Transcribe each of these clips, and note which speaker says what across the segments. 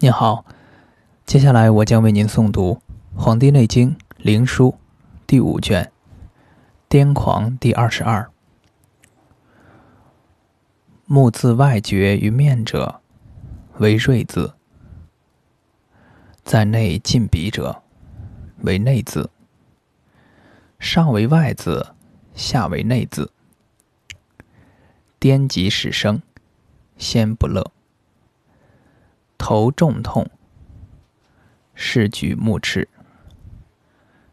Speaker 1: 您好，接下来我将为您诵读《黄帝内经·灵枢》第五卷《癫狂》第二十二。目自外绝于面者，为锐字；在内近鼻者，为内字。上为外字，下为内字。颠急始生，先不乐。头重痛，视举目赤，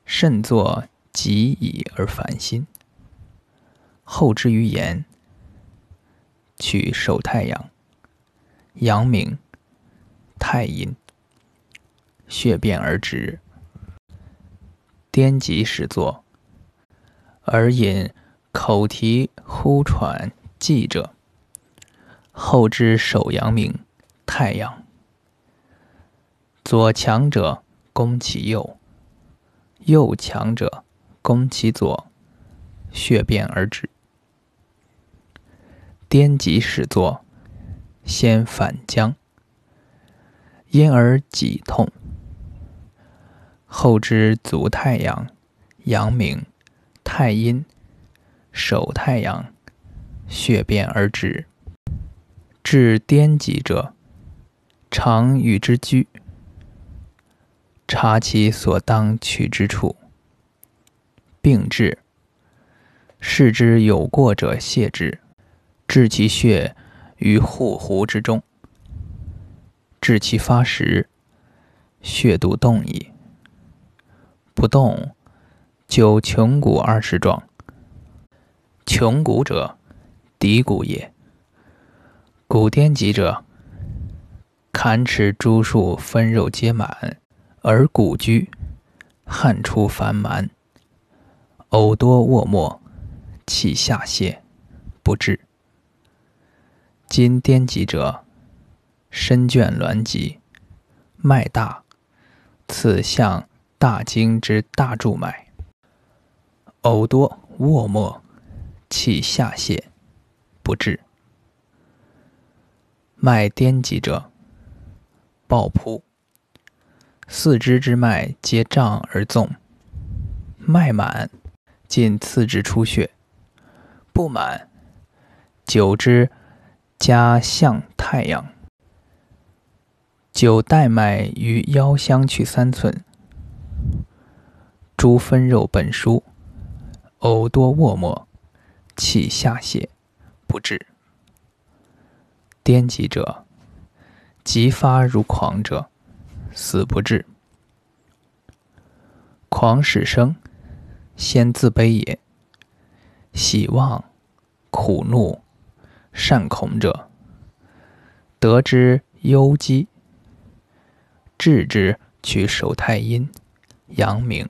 Speaker 1: 甚作急矣而烦心。后之于言，取手太阳、阳明、太阴，血便而止。颠急始作，而引口啼呼喘悸者，后之手阳明、太阳。左强者攻其右，右强者攻其左，血便而止。颠急始作，先反僵，因而脊痛。后之足太阳、阳明、太阴、手太阳，血便而止。治颠急者，常与之居。发其所当取之处，病治。视之有过者，泻之，治其血于护湖之中。治其发时，血度动矣。不动，九穷骨二十状。穷骨者，骶骨也。骨颠急者，坎齿诸数分肉皆满。而古居，汗出烦蛮，呕多卧沫，气下泄，不治。今颠急者，身倦挛急，脉大，此向大经之大柱脉。呕多卧沫，气下泄，不治。脉颠急者，暴扑。四肢之脉皆胀而纵，脉满，尽次之出血；不满，久之加向太阳。九带脉于腰相去三寸，诸分肉本疏，呕多卧沫，气下泄，不治。颠急者，急发如狂者。死不治，狂始生，先自卑也。喜望、苦怒、善恐者，得之忧积，治之取手太阴、阳明，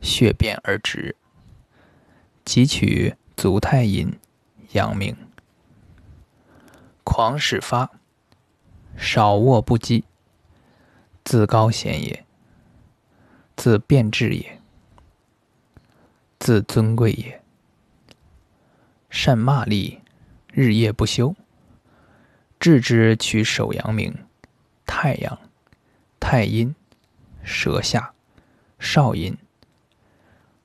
Speaker 1: 血便而止。即取足太阴、阳明。狂始发，少卧不饥。自高贤也，自变质也，自尊贵也。善骂力，日夜不休。治之取手阳明、太阳、太阴、舌下、少阴。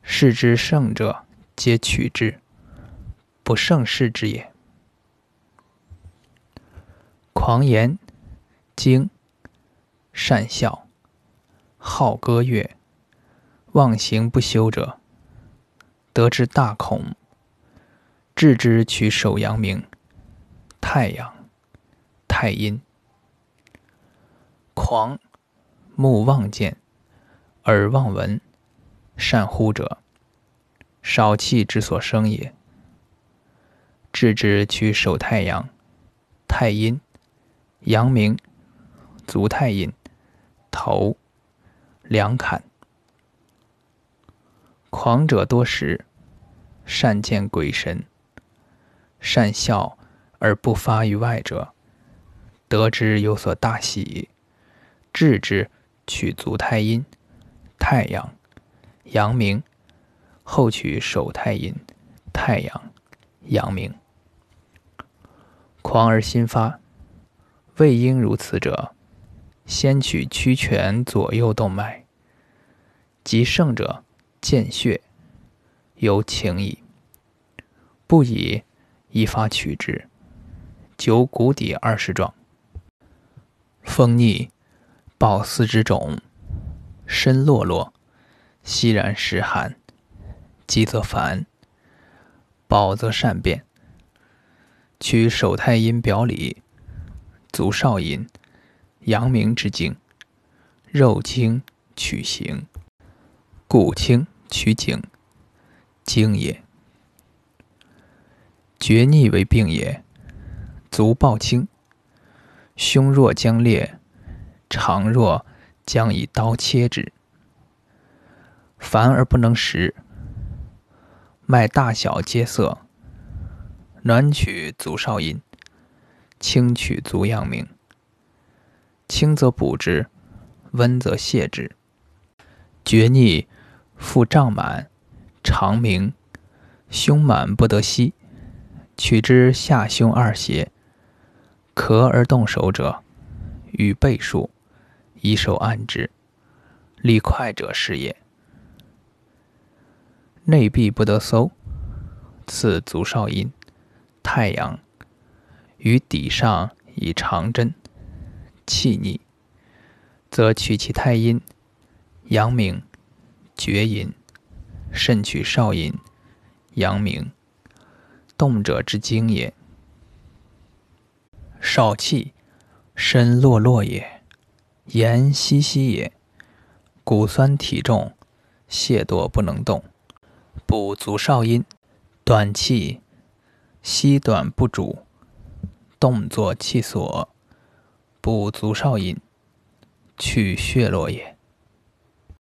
Speaker 1: 视之胜者，皆取之；不胜视之也。狂言，惊。善笑，好歌乐，忘形不休者，得之大恐。治之取手阳明、太阳、太阴。狂，目望见，耳望闻，善呼者，少气之所生也。治之取手太阳、太阴、阳明、足太阴。头，两坎。狂者多时，善见鬼神，善笑而不发于外者，得之有所大喜，治之取足太阴、太阳、阳明，后取手太阴、太阳、阳明。狂而心发，未应如此者。先取曲泉左右动脉，及盛者见血，有情矣。不以一发取之，九骨底二十状。风逆，抱四之肿，身落落，息然时寒，急则烦，饱则善变。取手太阴表里、足少阴、阳明之经，肉经取形，骨清取景，经也。厥逆为病也，足暴轻，胸若将裂，肠若将以刀切之，烦而不能食，脉大小皆涩。暖取足少阴，清取足阳明。清则补之，温则泻之。厥逆，腹胀满，肠鸣，胸满不得息。取之下胸二胁，咳而动手者，与背数，以手按之，力快者是也。内闭不得搜，次足少阴。太阳于底上以长针，气逆，则取其太阴、阳明、厥阴，肾取少阴、阳明，动者之精也。少气，身落落也，言兮兮也，骨酸体重，懈惰不能动，补足少阴，短气。膝短不主，动作气所，补足少阴，去血络也。